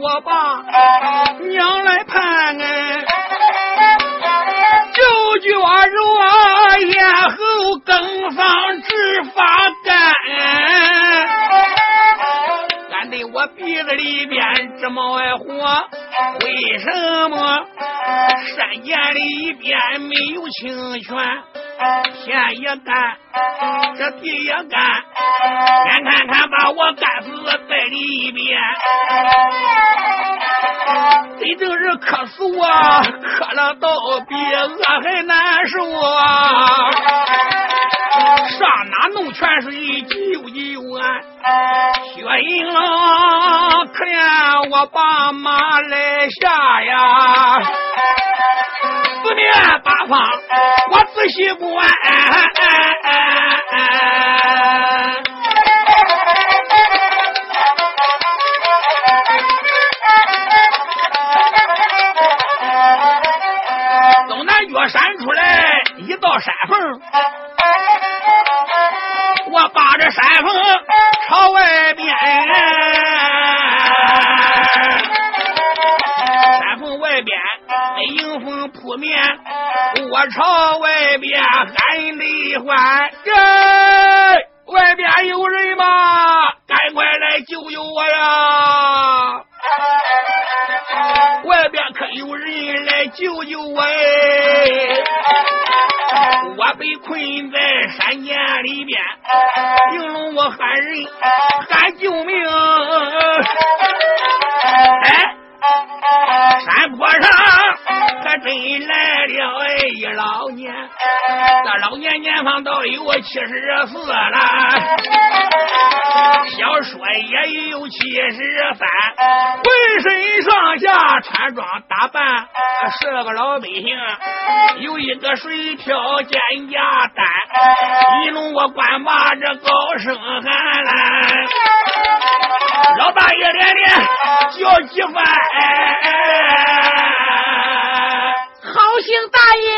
我把娘来盼哎，舅舅啊，咽喉更放直发干，俺对我鼻子里边直冒爱火，为什么山涧里边没有清泉？天也干，这地也干，眼看看把我干死在里边，真正是渴死我，渴了倒比饿还难受啊！上哪弄泉水救救俺？雪银郎，可怜我爸妈来下呀！四面八方，我仔细观。东南角山出来一道山缝，我把这山缝朝外边，山缝外边。迎风扑面，我朝外边喊的唤，这外边有人吗？赶快来救救我呀！外边可有人来救救我？我被困在山涧里边，应龙我喊人喊救命！年方到有七十四了，小说也有七十三，浑身上下穿装打扮是个老百姓，有一个水漂肩胛担，一弄我官把这高声喊来，老大爷连连叫几番。好心大爷，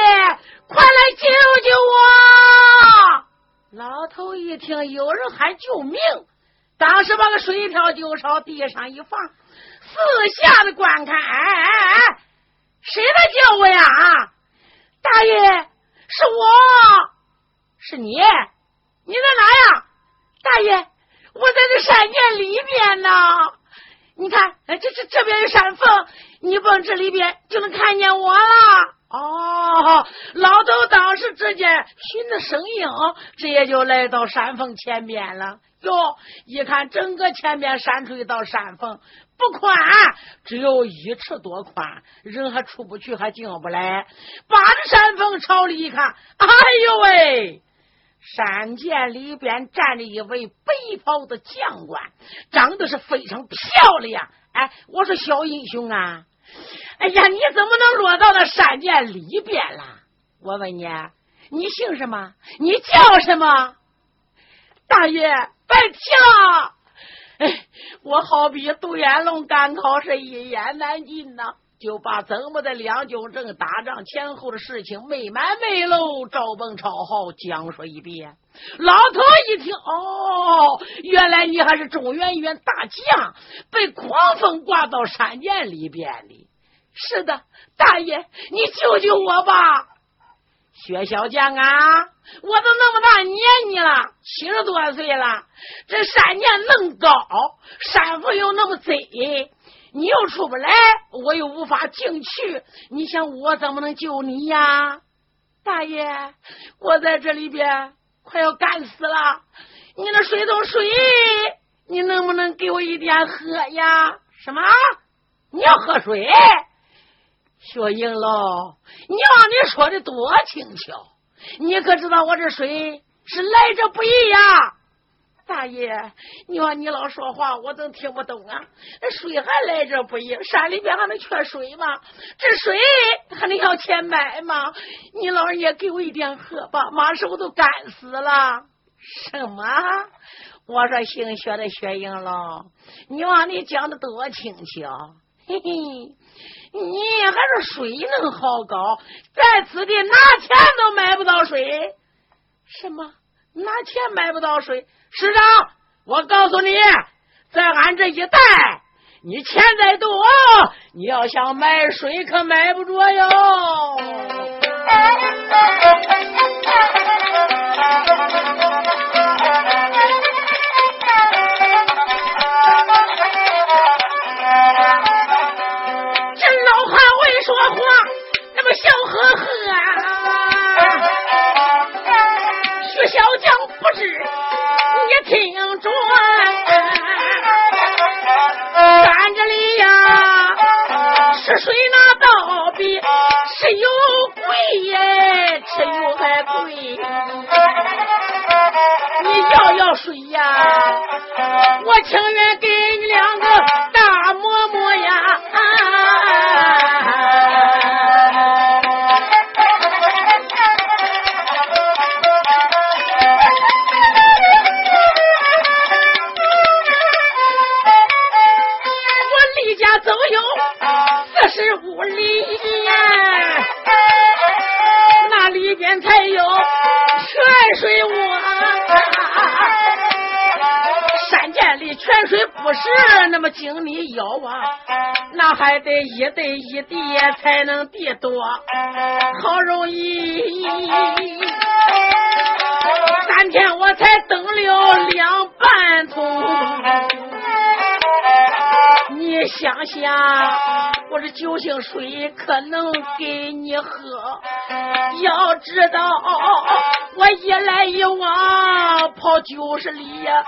快来救救我！老头一听有人喊救命，当时把个水瓢就朝地上一放，四下的观看。哎哎哎，谁在叫我呀？大爷，是我，是你，你在哪呀？大爷，我在这山涧里边呢。你看，这这这边有山缝，你蹦这里边就能看见我了。哦，老头当时只见寻着声音，直接就来到山峰前边了。哟，一看整个前边山出一道山峰，不宽，只有一尺多宽，人还出不去，还进不来。把着山峰朝里一看，哎呦喂！山涧里边站着一位白袍的将官，长得是非常漂亮。哎，我说小英雄啊！哎呀，你怎么能落到那山涧里边了？我问你，你姓什么？你叫什么？大爷，别提了。哎，我好比独眼龙赶考是一言难尽呐，就把怎么的两军阵打仗前后的事情没完没了，赵本超好讲说一遍。老头一听，哦，原来你还是中原一员大将，被狂风刮到山涧里边的。是的，大爷，你救救我吧！薛小将啊，我都那么大年纪了，七十多岁了，这山涧恁高，山峰又那么窄，你又出不来，我又无法进去，你想我怎么能救你呀？大爷，我在这里边快要干死了，你那水都水，你能不能给我一点喝呀？什么？你要喝水？薛英龙，娘，你说的多轻巧，你可知道我这水是来者不易呀？大爷，娘，你老说话，我怎听不懂啊？那水还来者不易，山里边还能缺水吗？这水还能要钱买吗？你老人家给我一点喝吧，马上我都干死了。什么？我说姓薛的薛英龙，娘，你讲的多轻巧，嘿嘿。你还是水能好高，在此地拿钱都买不到水。什么？拿钱买不到水？师长，我告诉你，在俺这一带，你钱再多，你要想买水可买不着哟。水可能给你喝？要知道，我一来一往跑九十里呀！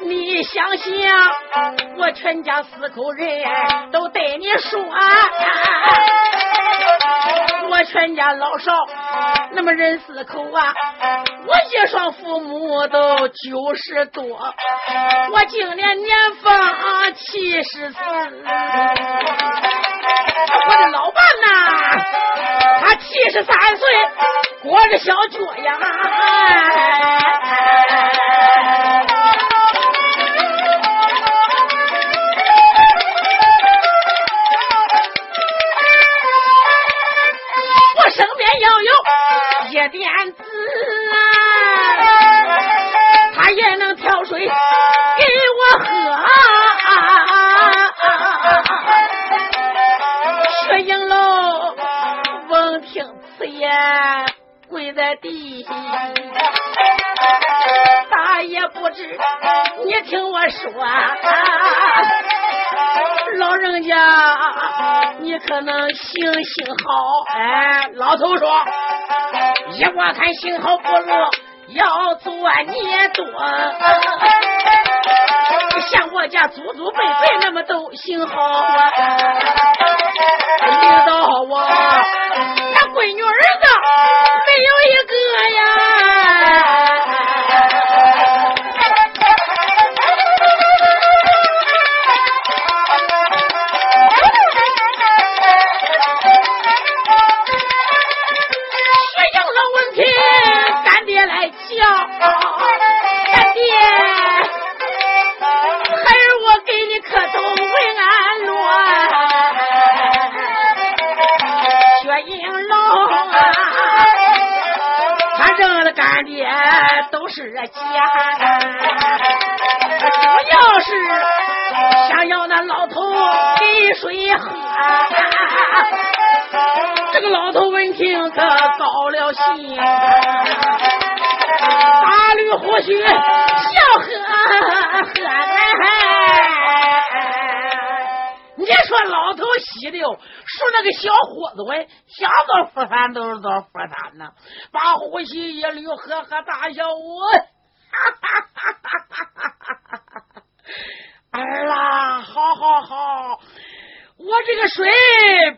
你想想，我全家四口人都对你说，我全家老少那么人四口啊，我一双父母都九十多，我今年年方七十四，我的老伴呐，他七十三岁，裹着小脚丫。呀。点子啊，他也能挑水给我喝。薛英龙闻听此言，跪在地下，大爷不知，你听我说，老人家，你可能行行好。哎，老头说。依我看，幸好不如要做孽多。像我家祖祖辈辈那么都幸好啊！遇到我，那闺女儿子没有一个呀。反正那干爹都是钱，主要是想要那老头给水喝。这个老头闻听可高了兴，大驴胡须笑呵呵。你说老头稀溜，说那个小伙子喂，想到佛山都是到佛山呢，把呼吸一捋，呵呵大笑，我，哈哈哈哈哈哈！儿啦，好好好，我这个水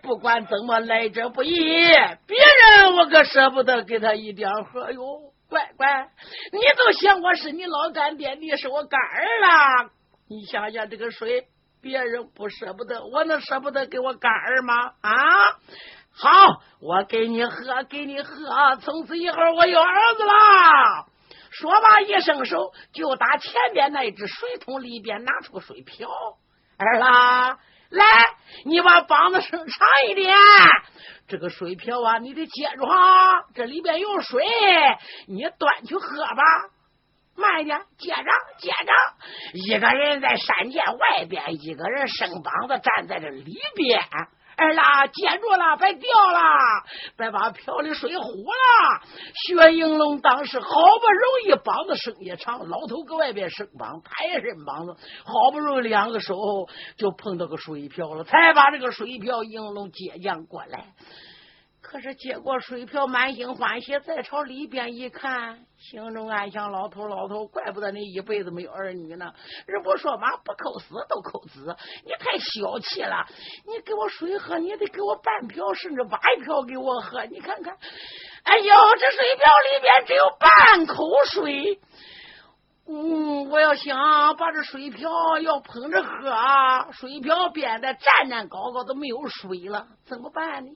不管怎么来者不易，别人我可舍不得给他一点喝哟。乖乖，你都想我是你老干爹，你是我干儿啦，你想想这个水。别人不舍不得，我能舍不得给我干儿吗？啊，好，我给你喝，给你喝，从此以后我有儿子了。说罢一伸手，就打前边那只水桶里边拿出个水瓢。儿啦，来，你把膀子伸长一点，这个水瓢啊，你得接住哈，这里边有水，你端去喝吧。慢一点，接着接着，一个人在山涧外边，一个人生膀子站在这里边。哎啦，接住了，别掉了，别把瓢里水糊了。薛应龙当时好不容易膀子生也长，老头搁外边生膀，他也是膀子，好不容易两个手就碰到个水瓢了，才把这个水瓢应龙接将过来。可是接过水瓢，满心欢喜，再朝里边一看，心中暗想：老头，老头，怪不得你一辈子没有儿女呢。人不说嘛，不扣死都扣子，你太小气了。你给我水喝，你得给我半瓢，甚至挖一瓢给我喝。你看看，哎呦，这水瓢里边只有半口水。嗯，我要想把这水瓢要捧着喝，水瓢变得站站高高都没有水了，怎么办呢？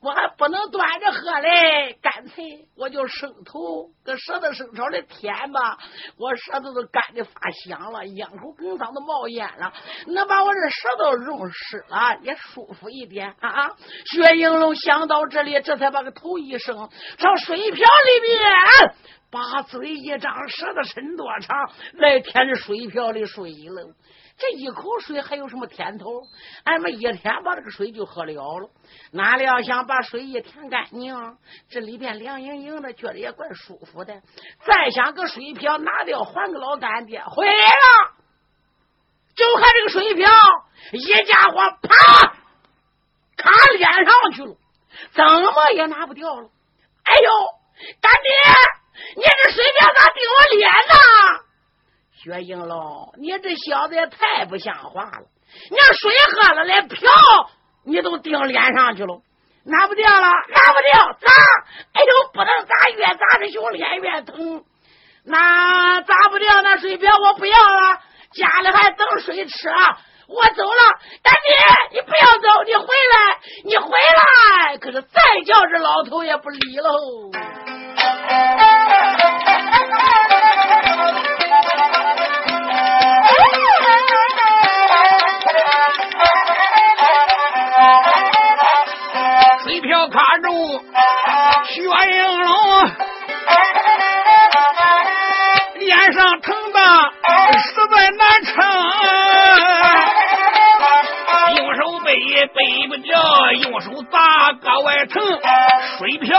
我还不能端着喝嘞，干脆我就伸头搁舌头伸朝里舔吧，我舌头都干的发香了，咽口哽嗓都冒烟了，能把我这舌头弄湿了也舒服一点啊！薛应龙想到这里，这才把个头一伸，朝水瓢里边。把嘴一张，舌头伸多长，来舔这水瓢里水了。这一口水还有什么甜头？俺们一天把这个水就喝了了。哪料想把水一舔干净，这里边凉盈盈的，觉得也怪舒服的。再想个水瓢拿掉，还个老干爹回来了，就看这个水瓢，一家伙啪卡脸上去了，怎么也拿不掉了。哎呦，干爹！你这水瓢咋顶我脸呢？薛应龙，你这小子也太不像话了！你要水喝了，连瓢你都顶脸上去了，拿不掉了，拿不掉，砸！哎呦，不能砸，越砸这胸脸越疼。那砸不掉那水瓢，我不要了，家里还等水吃。我走了，大姐，你不要走，你回来，你回来。可是再叫这老头也不理喽。水瓢卡住薛应龙，脸上疼的实在难撑。用手背背不掉，用手砸格外疼。水瓢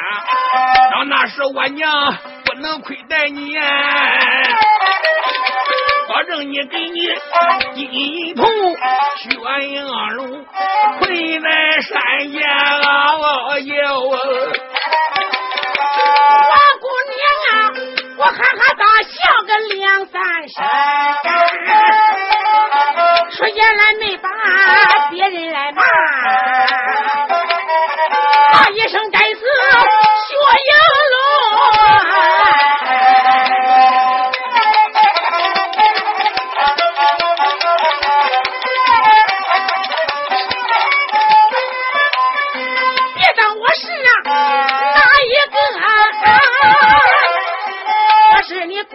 让那时我娘不能亏待你，保证你给你金铜血应龙，困在山间啊！哟，王姑娘啊，我哈哈大笑个两三声，说原来没把别人来骂，骂一声该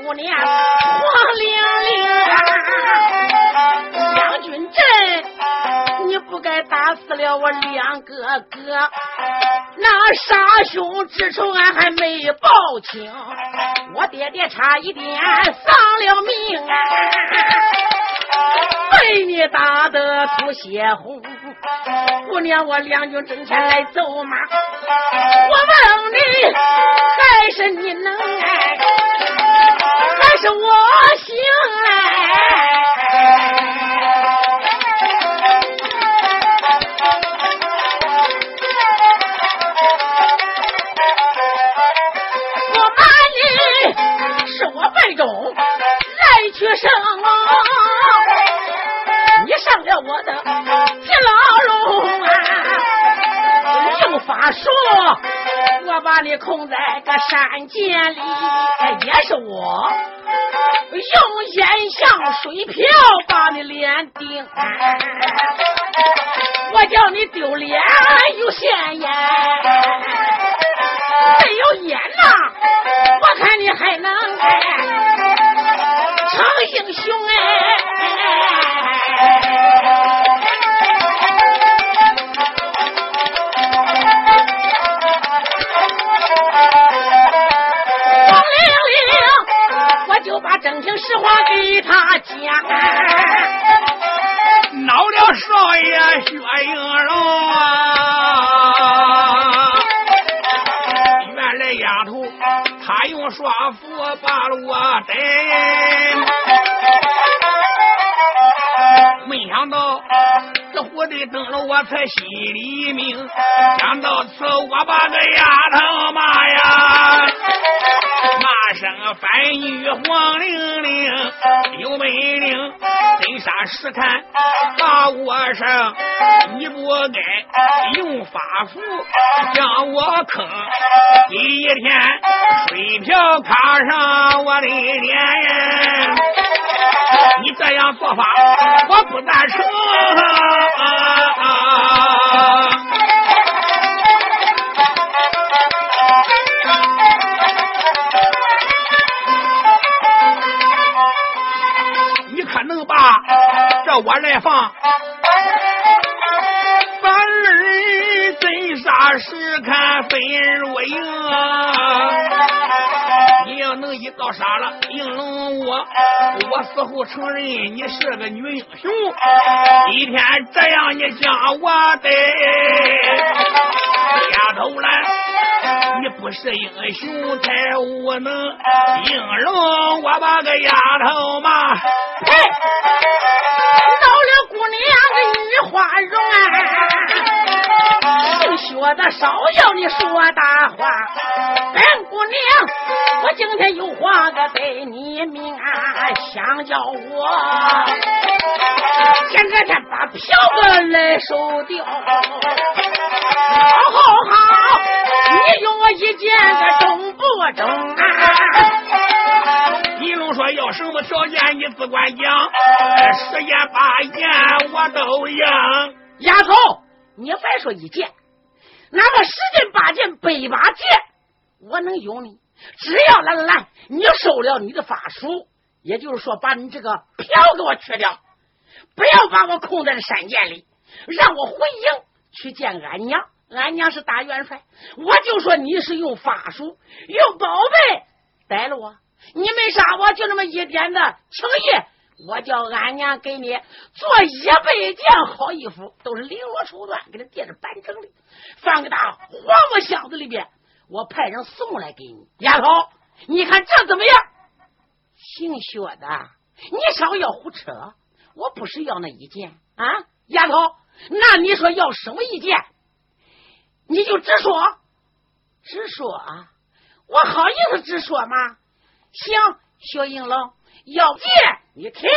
姑娘黄玲玲，将军阵，你不该打死了我两哥哥，那杀兄之仇俺还没报清，我爹爹差一点丧了命，被你打得吐血红。姑娘，我两军阵前来揍马，我问你，还是你能？那是我行嘞。我把你是我背中来去生，你上了我的地牢笼啊，用法术。我把你控在个山涧里，也是我用烟香水瓢把你脸顶，我叫你丢脸又现眼，没有烟呐，我看你还能。成英雄哎！情实话给他讲，恼了少爷薛应龙啊！原来丫头。他用双斧把我逮，没想到这火的灯笼我才心里明。想到此，我把这丫头骂呀，骂声反女黄玲玲有本领，真杀实看把我生，你不该用法符将我坑，第一天。水瓢卡上我的脸，你这样做法我不赞成。我来放？反儿真杀实看分若影。要能一刀杀了应龙我，我死后承认你是个女英雄。一天这样你将我得，丫头来，你不是英雄太无能，应龙我把个丫头骂，嘿，到了姑娘个女花容啊，姓薛的少要你说大话，本姑娘。我今天有话个对你明啊，想叫我前个天把票子来收掉。好好好，你用我一件个中不中啊？一龙说要什么条件你只管讲，十言八言我都应。丫头，你别说一件，哪怕十件八件百把件，我能有你。只要来来来，你收了你的法术，也就是说，把你这个票给我去掉，不要把我控在这山涧里，让我回营去见俺娘。俺娘是大元帅，我就说你是用法术、用宝贝逮了我，你没杀我，就那么一点的情谊，我叫俺娘给你做一百件好衣服，都是绫罗绸缎，给他垫着板正的，放个大黄木箱子里边。我派人送来给你，丫头，你看这怎么样？姓薛的，你少要胡扯！我不是要那一件啊，丫头，那你说要什么一件？你就直说，直说啊！我好意思直说吗？行，薛应龙，要见你听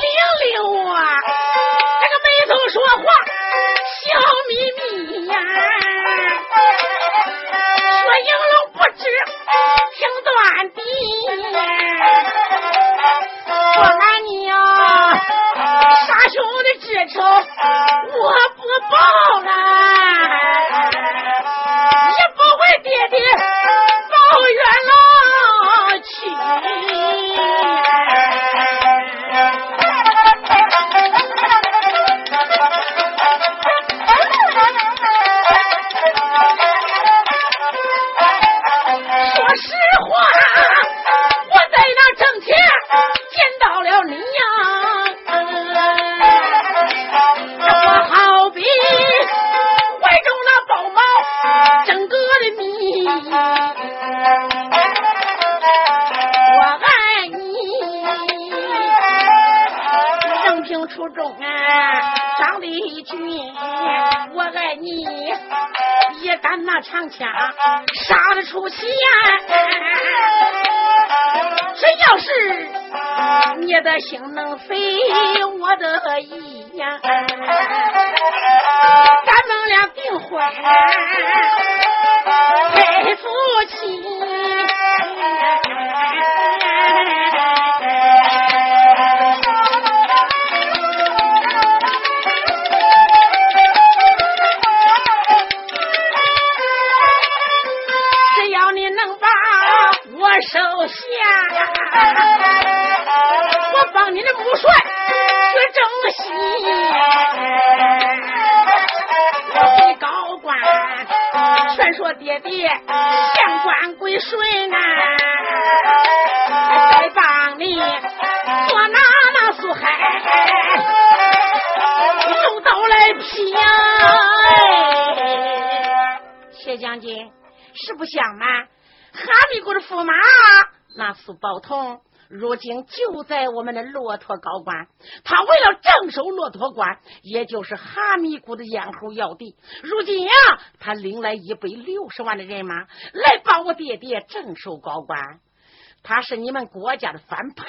溜溜啊这个眉头说话笑眯眯呀说赢了不知停短的我来熊的纸仇我不报了。长枪杀得出血。只要是你的心能飞，我的意如今就在我们的骆驼高官。他为了镇守骆驼关，也就是哈密国的咽喉要地，如今呀，他领来一百六十万的人马来帮我爹爹镇守高官。他是你们国家的反叛，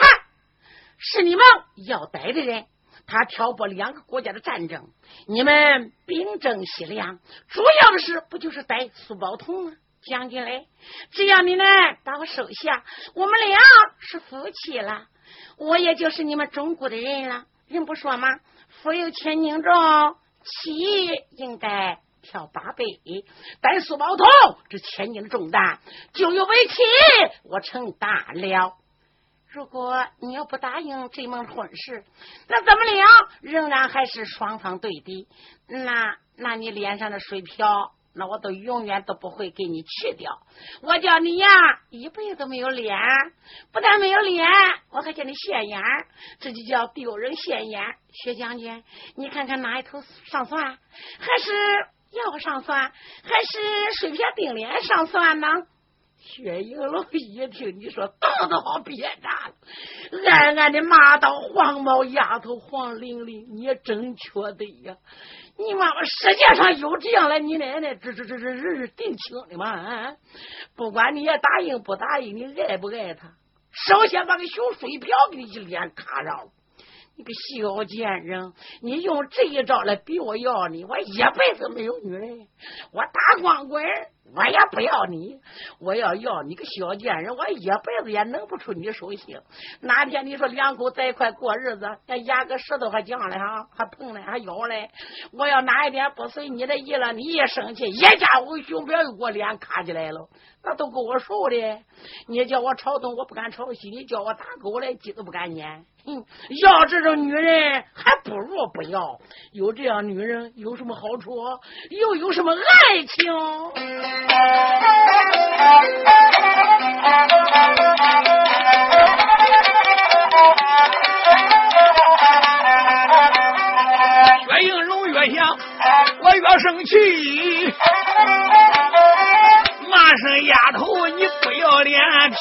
是你们要逮的人。他挑拨两个国家的战争，你们兵争西凉，主要的是不就是逮苏宝通吗？将军嘞，只要你呢把我收下，我们俩是夫妻了，我也就是你们中国的人了。人不说吗？夫有千斤重，妻应该挑八百。但苏宝通这千斤的重担，就由为妻我承担了。如果你要不答应这门婚事，那咱们俩仍然还是双方对敌。那那你脸上的水漂。那我都永远都不会给你去掉。我叫你呀，一辈子没有脸，不但没有脸，我还叫你现眼，这就叫丢人现眼。薛将军，你看看哪一头上算？还是腰上算？还是水平顶脸上算呢？薛应龙一听你说，肚子好憋炸了，暗暗的骂道：“黄毛丫头，黄玲玲，你真缺德呀！”你妈妈，世界上有这样的你奶奶，这这这这人是定亲的吗？啊！不管你也答应不答应，你爱不爱他，首先把个熊水瓢给你一脸卡上了。你个小贱人，你用这一招来逼我要你，我一辈子没有女人，我打光棍。我也不要你，我要要你个小贱人，我一辈子也弄不出你手心。哪天你说两口在一块过日子，那压个石头还犟嘞哈，还碰嘞，还咬嘞。我要哪一天不随你的意了，你一生气，一家伙熊表又给我脸卡起来了，那都够我受的。你叫我朝东，我不敢朝西；你叫我打狗来，鸡都不敢撵。哼，要这种女人，还不如不要。有这样女人有什么好处？又有什么爱情？越应龙越想，我越生气。骂声丫头，你不要脸皮！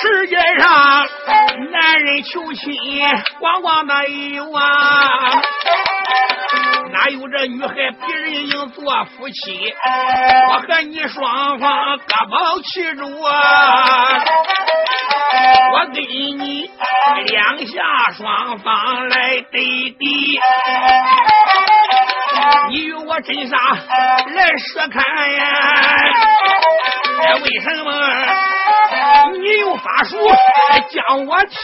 世界上男人求亲，光光那有啊。哪有这女孩别人应做夫妻？我和你双方各保其主啊！我给你两下双方来对敌，你与我真杀来试看呀？为什么你用法术将我气？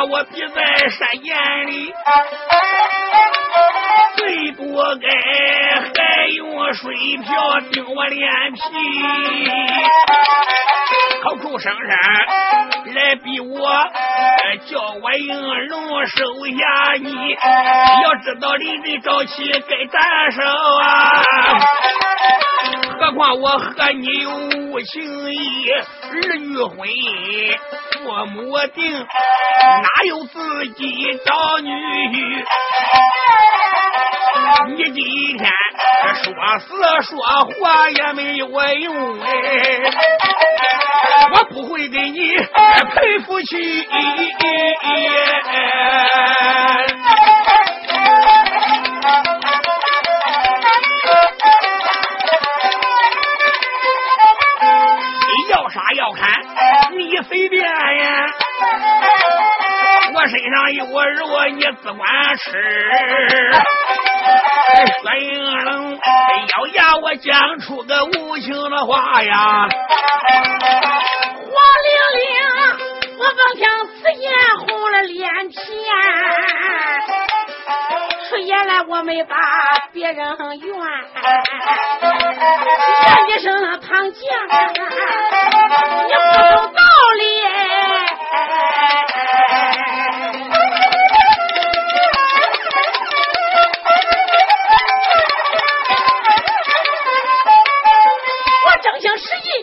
把我逼在山涧里，最不该还用水瓢顶我脸皮，口口声声来逼我，叫我应龙收下你。要知道临阵招起该斩首啊！我和你有无情义，儿女婚姻父母定，哪有自己找女婿？你今天说死说活也没有用哎，我不会给你赔付去。要砍，你随便呀！我身上有肉，你只管吃。薛应龙咬牙，我讲出个无情的话呀！黄玲玲，我刚听此言红了脸皮。说原来我没把别人怨，怨一声唐将，你不懂道理。我正想实意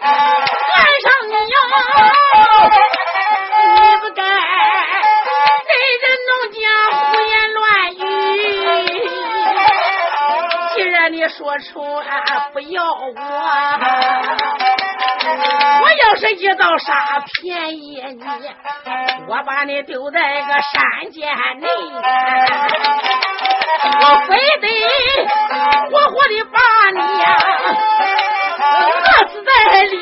说出啊不要我，我要是一到啥便宜你，我把你丢在个山涧里，我非得活活的把你饿死在里。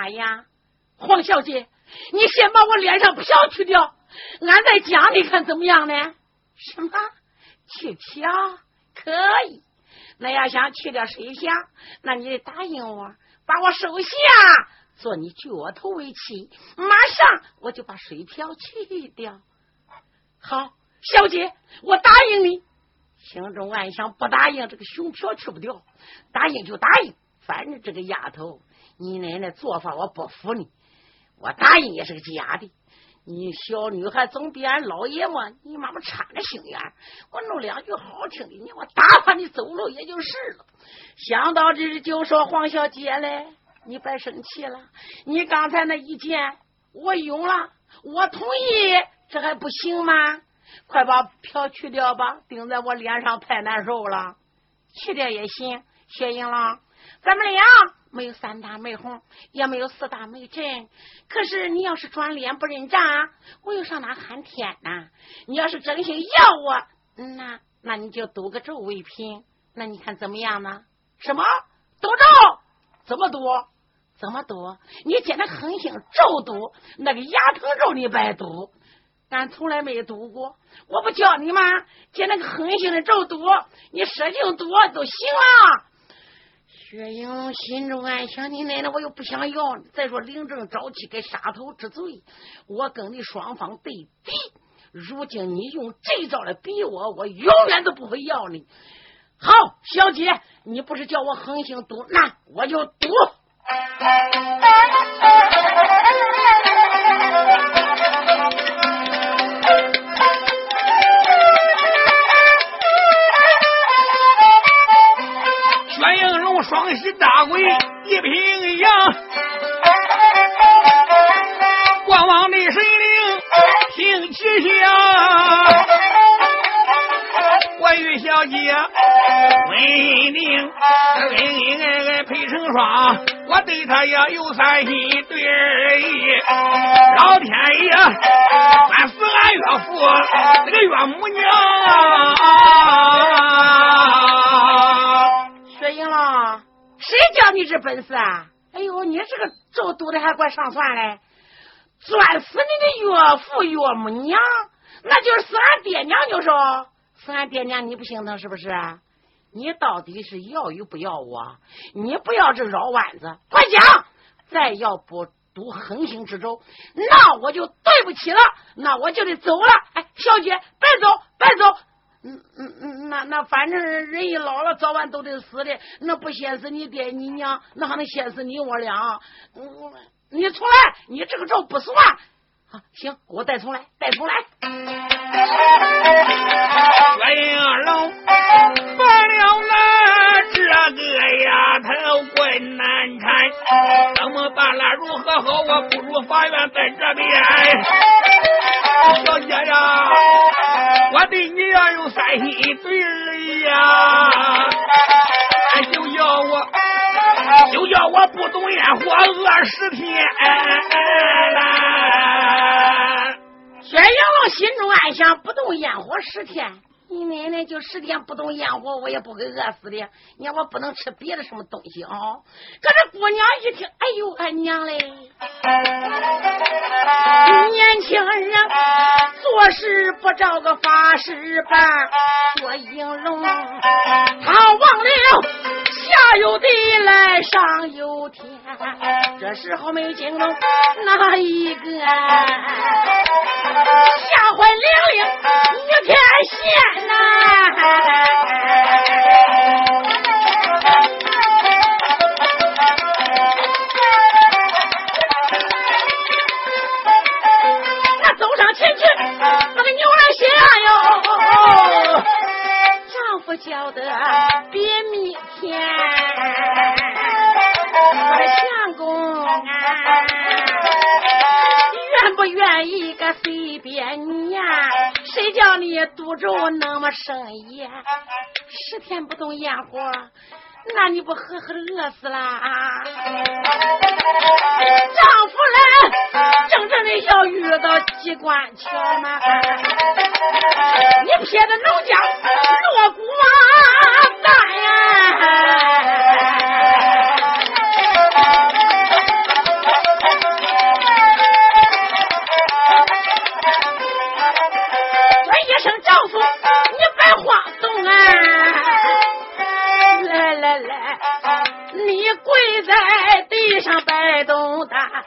商议法呀？黄小姐，你先把我脸上漂去掉，俺在家里看怎么样呢？什么去漂？可以。那要想去掉水下，那你得答应我，把我收下，做你脚头为妻，马上我就把水漂去掉。好，小姐，我答应你。心中暗想，不答应这个熊票去不掉，答应就答应，反正这个丫头，你奶奶做法我不服你，我答应也是个假的。你小女孩总比俺老爷们，你妈妈差着心眼我弄两句好听的，你我打发你走了也就是了。想到这就说黄小姐嘞，你别生气了，你刚才那一件我用了，我同意，这还不行吗？快把票去掉吧，顶在我脸上太难受了。去掉也行，谢英郎，咱们俩没有三大美红，也没有四大美珍。可是你要是转脸不认账，我又上哪喊天呢？你要是真心要我，那那你就赌个咒为凭。那你看怎么样呢？什么赌咒？怎么赌？怎么赌？你见那狠心咒赌，那个牙疼咒你白赌。俺从来没赌过，我不教你吗？借那个狠心的咒赌，你使劲赌都行了。薛英心中暗想：你奶奶，我又不想要你。再说领证招妻该杀头之罪，我跟你双方对敌。如今你用这招来逼我，我永远都不会要你。好，小姐，你不是叫我横行赌，那我就赌。双膝大跪一平阳，光王的神灵听吉祥。我与小姐温宁，恩恩爱爱配成双，我对她也有三心对二意。老天爷算死俺岳父那个岳母娘啊。赢了，谁教你这本事啊？哎呦，你这个咒赌的还怪上算嘞！钻死你的岳父岳母娘，那就是死俺爹娘，就说死俺爹娘，你不心疼是不是？你到底是要与不要我？你不要这绕弯子，快讲！再要不读横行之州，那我就对不起了，那我就得走了。哎，小姐，别走，别走。嗯嗯嗯，那那反正人一老了，早晚都得死的。那不先死你爹你娘，那还能先死你我俩？嗯，你重来，你这个招不算。啊，行，我再重来，再重来。岳应龙犯了那这个丫头困难缠，怎么办了？如何好？我不如法院在这边。小姐呀，我对你要有三心对儿呀，就叫我，就叫我不动烟火饿十天薛洋龙心中暗想：不动烟火十天，你奶奶就十天不动烟火，我也不会饿死的。你看我不能吃别的什么东西啊！可这姑娘一听，哎呦，俺娘嘞！年轻人做事不找个法师办，做英龙，他忘了下有地来上有天。这时候没惊动哪一个？吓坏玲玲于天仙呐！生意？十天不动烟火，那你不呵呵饿死了啊？丈夫人，真正的要遇到机关巧吗？你撇的农家落谷啊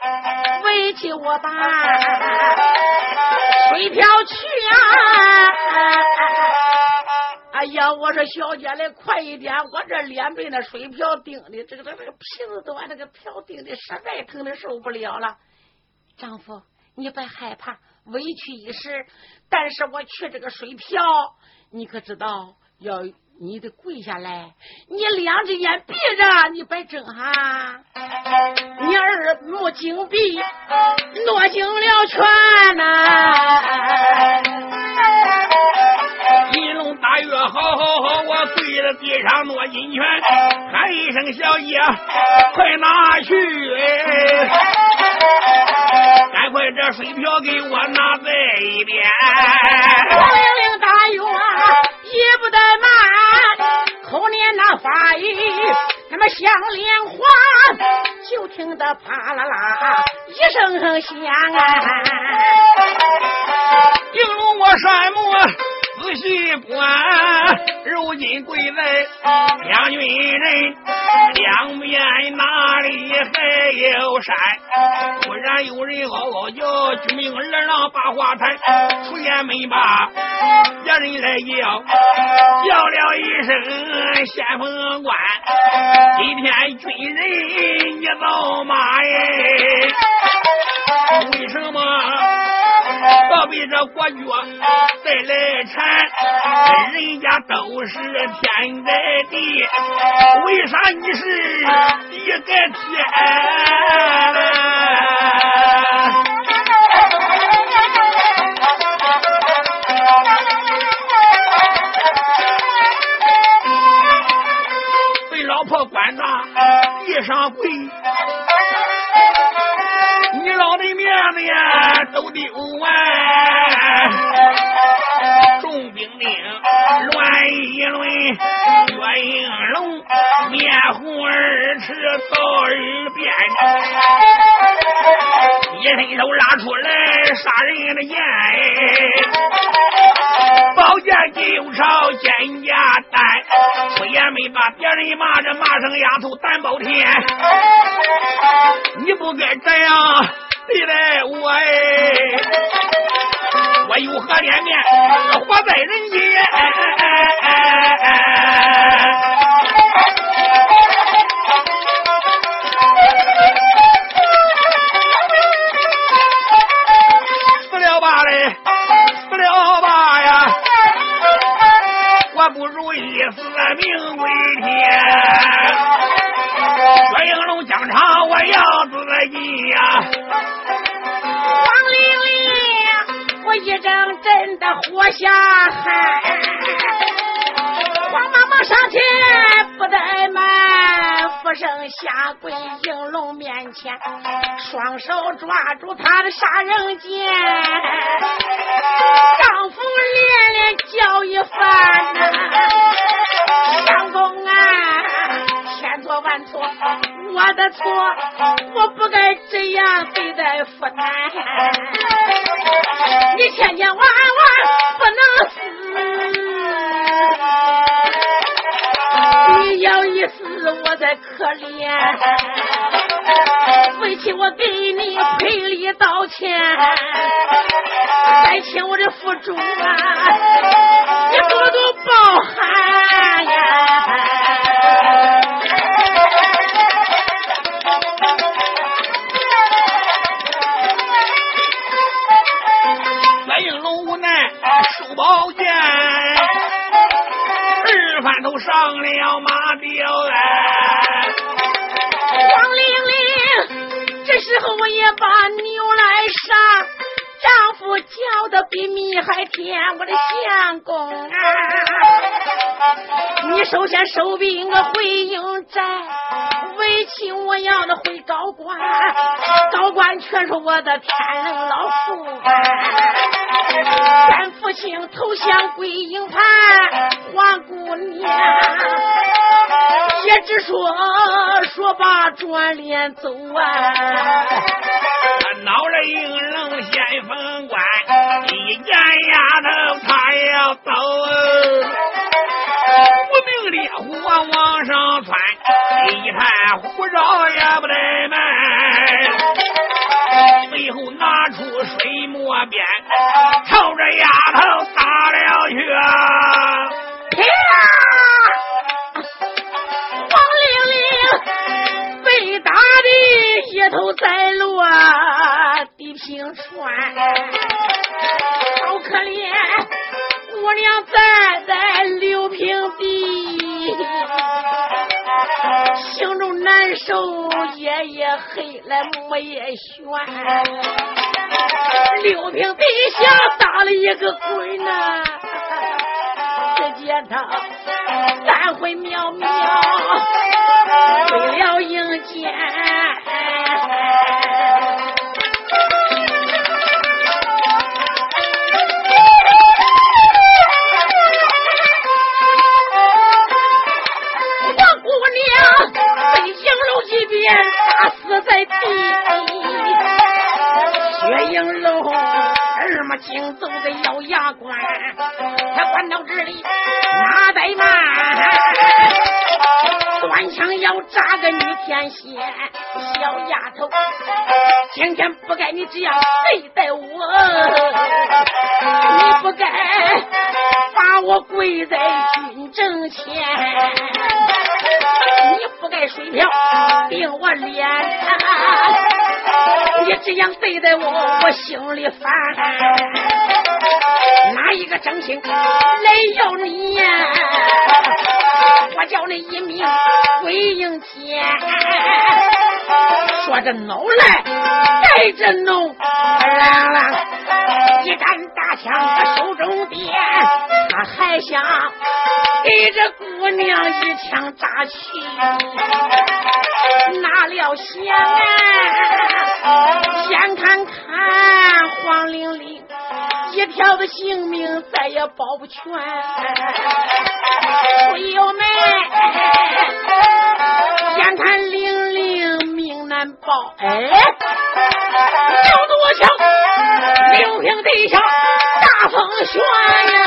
动的，围起我把水瓢去呀！哎呀，我说小姐来快一点，我这脸被那水瓢钉的，这个这个这个皮子都把那个瓢钉的，实在疼的受不了了。丈夫，你别害怕，委屈一时，但是我去这个水瓢，你可知道要你得跪下来，你两只眼闭着，你别睁哈，你耳目紧闭，诺紧了拳呐、一龙大月，好好好，我跪在地上落金拳，喊一声小姐，快拿去！赶快这水瓢给我拿在一边。王玲玲大院也不得慢，口念那法语，那么像莲花，就听得啪啦啦一声响啊！银龙我山木仔细观，如今跪在两军人两边，哪里还有山？突然有人嗷嗷叫，军命二郎把话谈，出言门吧别人来叫，叫了一声先锋官，今天军人你遭骂耶？为什么？倒被这国脚带来缠，人家都是天在地，为啥你是地？在天？被老婆管着地？上跪。都丢完，众兵丁乱一轮，岳应龙面红耳赤到耳边，一伸手拉出来杀人的剑，宝剑就朝肩胛担，出也没把别人骂，这骂声丫头胆包天，你不该这样对待我哎，我有何脸面活在人间？哎哎哎哎命归天，薛应龙疆场我要自己呀！王玲玲，我一阵阵的火下汗，慌忙忙上前不怠慢，俯身下跪应龙面前，双手抓住他的杀人剑，丈夫连连叫一番。相公啊，错万错，我的错，我不该这样对待夫难。你千千万万不能死，你要一死，我才可怜。为妻我给你赔礼道歉，再请我的福主啊，你多多包涵呀。奈收宝剑，二番都上了马吊鞍。王玲玲，这时候我也把牛来杀，丈夫叫的比蜜还甜，我的相公啊，你首先收兵个回营寨，为妻我要的回高官，高官全说我的天人老父，先父亲投降归营盘，皇姑娘。也只说说罢，转脸走啊！恼了应龙先锋官，一见丫头他要走，无名烈火往上窜，一探胡招也不怠慢，最后拿出水墨鞭，朝着丫头打了去。啪！街头在落地平川，好可怜，姑娘站在六平地，难受，夜夜黑来目也悬。六平地下打了一个滚呐，只见他三回渺渺。为了迎接，天，小丫头，今天不该你这样对待我，你不该把我跪在军正前，你不该水漂顶我脸，你这样对待我，我心里烦。哪一个真心来要你呀？我叫你一命说着怒来带着怒，一杆大枪他手中点，他还想给这姑娘一枪扎去，哪料想啊，眼看看黄玲玲。一条的性命再也保不全，朋友们，眼看玲报，哎，有多强，刘平地下大风旋呀。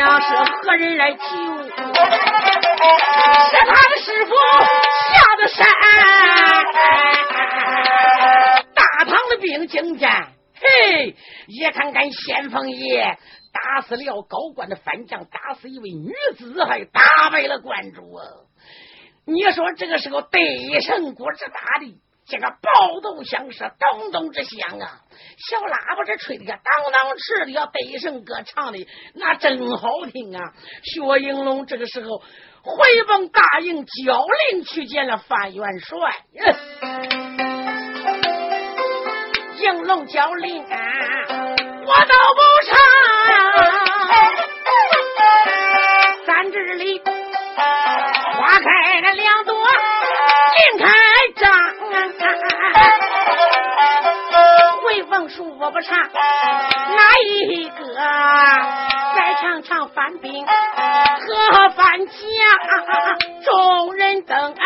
娘是何人来救？是他的师傅下的山。大唐的兵进见，嘿，一看看先锋爷打死了高官的反将，打死一位女子，还打败了关主。你说这个时候得胜国之大的。这个暴动响是咚咚之响啊！小喇叭这吹的个，当当哧的，要对声歌唱的那真好听啊！薛应龙这个时候回奔大营，交令去见了范元帅。应龙交令，我倒不差，咱这里花开了两朵，另开张。回凤书我不差，哪一个再尝尝翻兵和翻甲？众人等啊，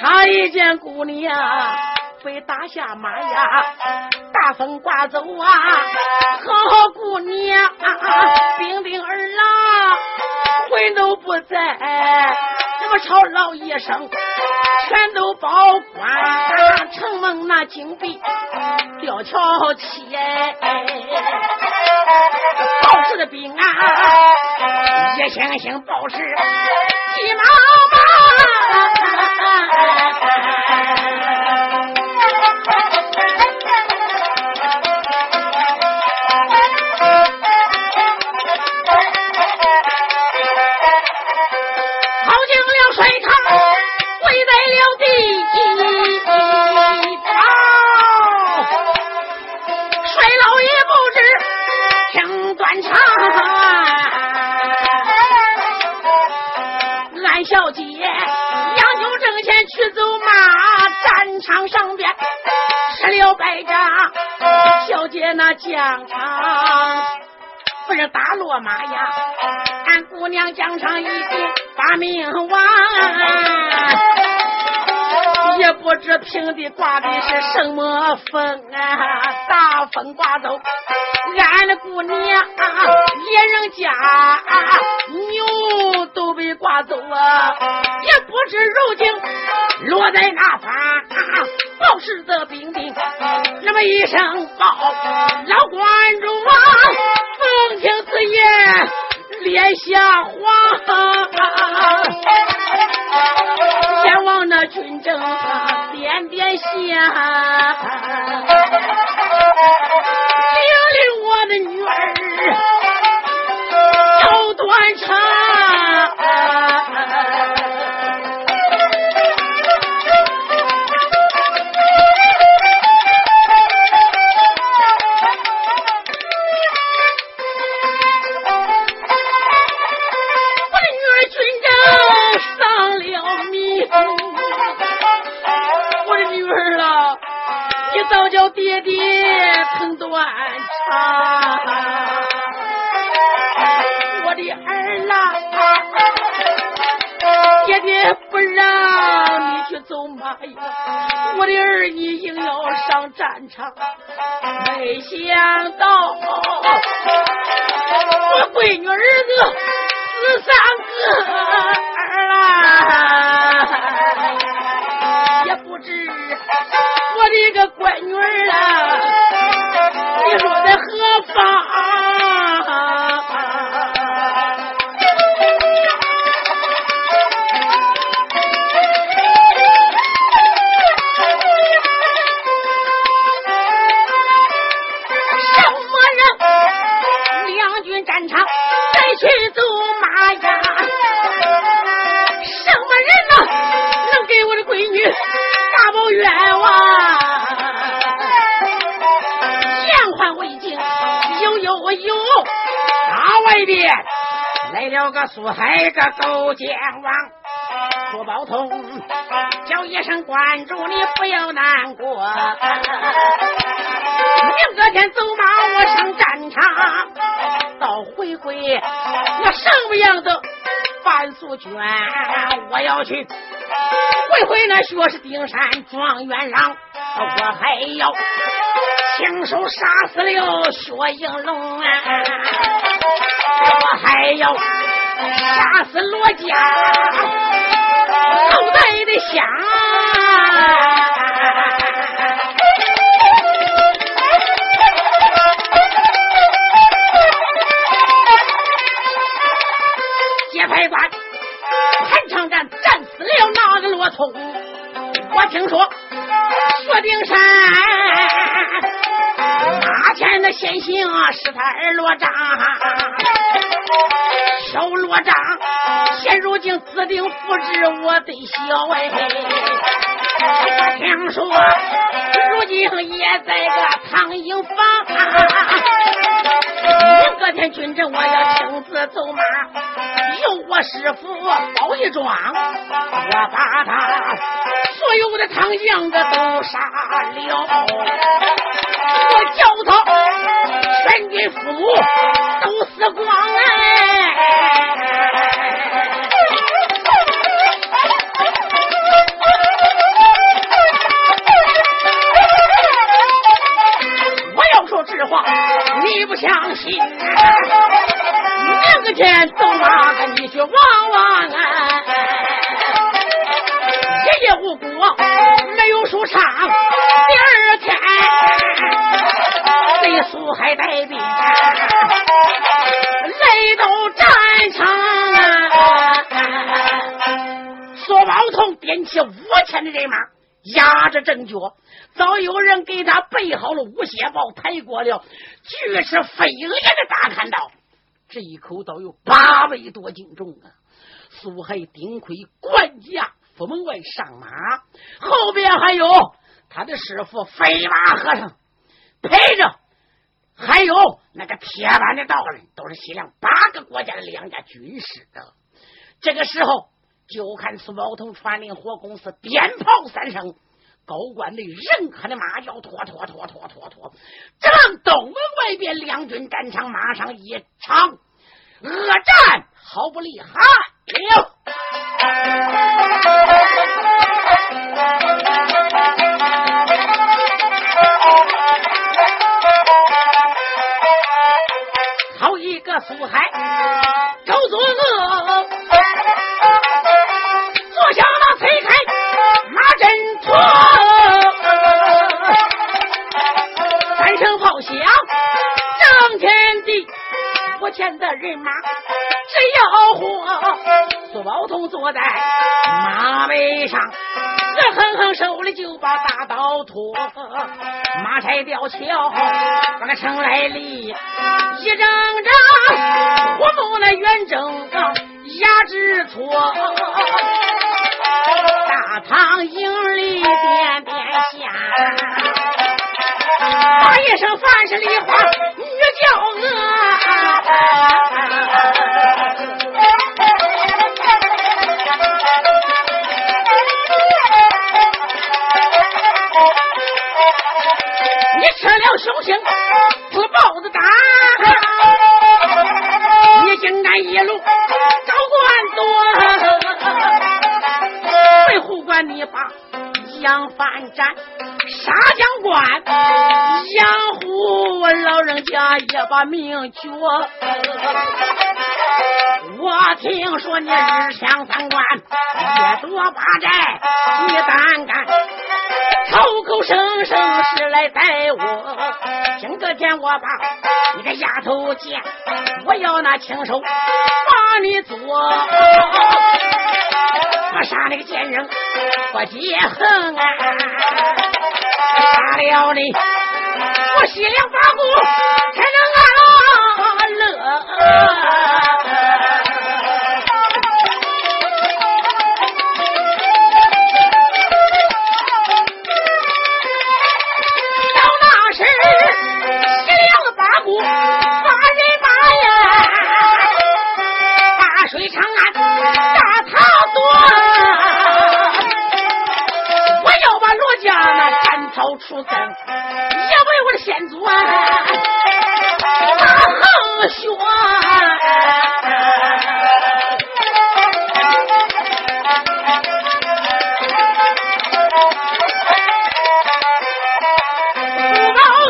他一见姑娘被打下马呀，大风刮走啊，好姑娘兵丁儿郎魂都不在。我朝老爷生，全都保管城门那金币吊桥起，报事的兵啊，一星星报时急忙。妈呀，俺姑娘疆场已经把命亡，也不知平地刮的是什么风啊，大风刮走俺的姑娘，别人家牛都被刮走啊，也不知如今落在哪方。啊报事的兵丁，那么一声报，老关主啊，听此言，脸下黄，前往那军政点点下，命令我的女儿要断肠。叫爹爹疼断肠，我的儿啦，爹爹不让你去走马呀，我的儿你硬要上战场，没想到我闺女儿子死三个儿啦。我的个乖女儿啊，你说在何方？了个苏海个勾践王，苏宝通叫一声关主，你不要难过。明个天走马我上战场，到回归我什么样的范素娟，我要去会会那薛氏丁山状元郎，我还要亲手杀死了薛应龙啊！我还要杀死罗家后代的香。接牌官潘长战战死了那个罗通，我听说薛丁山马前的先行是他儿罗章。小罗章现如今自定复制我的小哎，听说如今也在个唐营房。明个天军阵我要亲自走马，由我师傅包一庄，我把他所有的唐将个都杀了，我叫他全军父母都死光哎！我要说实话，你不相信。明个天走马个你去望望啊！一夜无果没有说唱，第二天被苏海带兵来到战场啊！苏宝通点起五千的人马，压着正脚，早有人给他备好了五血豹，抬过了巨齿飞裂的大砍刀，这一口刀有八百多斤重啊！苏海顶盔冠甲。府门外上马，后边还有他的师傅飞马和尚陪着，还有那个铁板的道人，都是西凉八个国家的两家军师的。这个时候，就看苏宝通传令火公司，鞭炮三声，高官的人和的马叫拖拖拖拖拖拖，正东门外边两军战场，马上一场恶战，毫不厉害了。苏海周作恶，坐下那推开马阵脱，三声炮响震天地，我前的人马直要活。苏宝通坐在马背上，恶狠狠手里就把大刀托，马拆吊桥，把个城来立，一张张火木那远征压制错，大堂营里点点香，大一声凡是梨花女叫你吃了雄心，自豹子胆，你竟敢一路高官多，为护官你把杨帆斩，杀将官，杨虎老人家也把命绝。我听说你日抢三官，夜夺八寨，你胆敢口口声声是来逮我？今个天我把你个丫头见，我要那亲手把你做，我杀那个奸人我解恨啊！杀了你，我西凉八股才能安乐。草出根，也为我的先祖啊大横血。朱宝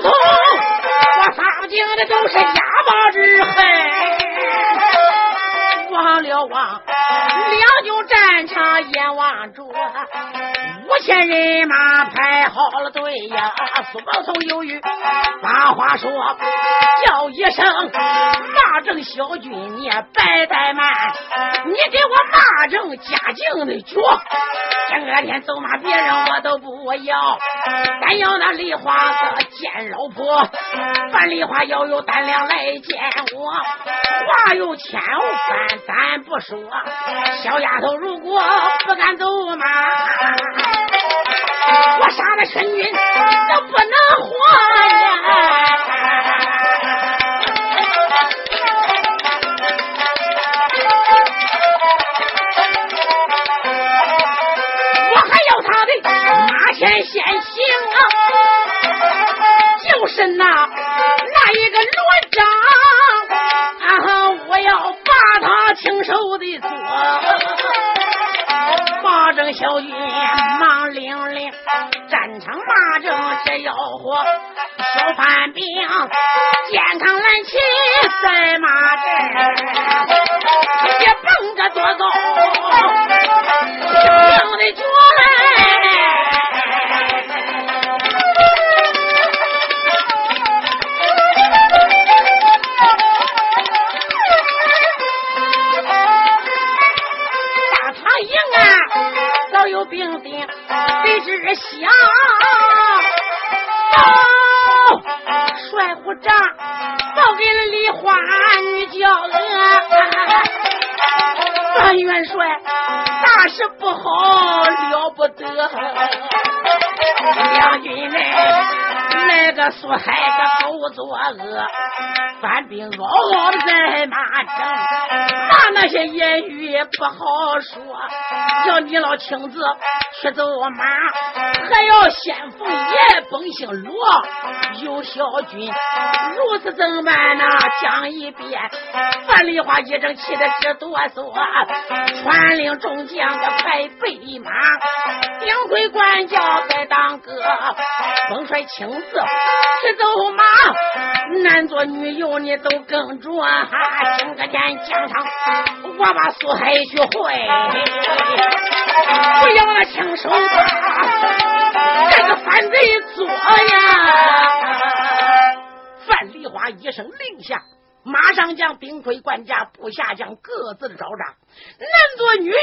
通，我上京的都是家暴之恨。望了望，两军战场眼望着，五千人马排好了队呀。苏宝通犹豫，把话说，叫一声骂正小军，你也别怠慢，你给我骂正嘉靖的脚。这个天走骂别人我都不要，但要那梨花子见老婆，范梨花要有胆量来见我，话有千番。咱不说，小丫头如果不敢走马，我杀了春军都不能活呀！我还要他的马前先行啊，就是那那一个罗章啊，我要把他。亲手的做，马正小军忙领领，战场马正这吆喝，小范兵健康来骑在马阵，也蹦着多高，平平的脚兵丁得知响，报帅虎长报给了梨花女叫娥，范元帅大事不好了不得，两军内那个苏海个狗作恶，犯兵嗷嗷的在马城。那些言语也不好说，叫你老亲自去走马，还要先锋爷本姓罗，有小军，如此怎办呢？讲一遍，范梨花一阵气的直哆嗦，传令众将个快备马，丁魁管教在当哥，本帅亲自去走马，男做女右你都跟着，今个天疆场。我把苏海学会，不要那亲手这个反贼做呀！范梨花一声令下，马上将兵盔冠甲，部下将各自的招扎，男左女右，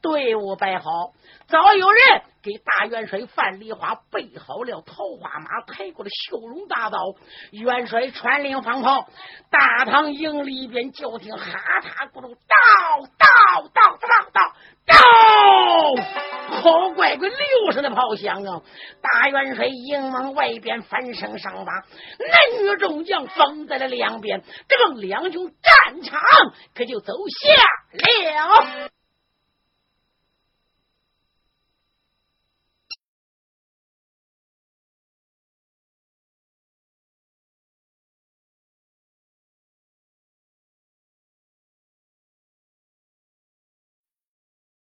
队伍摆好，早有人。给大元帅范梨花备好了桃花马，抬过了绣龙大刀。元帅传令放炮，大堂营里边叫听哈塔咕噜，到到到到到到，好乖乖六声的炮响啊！大元帅营往外边翻身上马，男女众将封在了两边，这个两军战场可就走下了。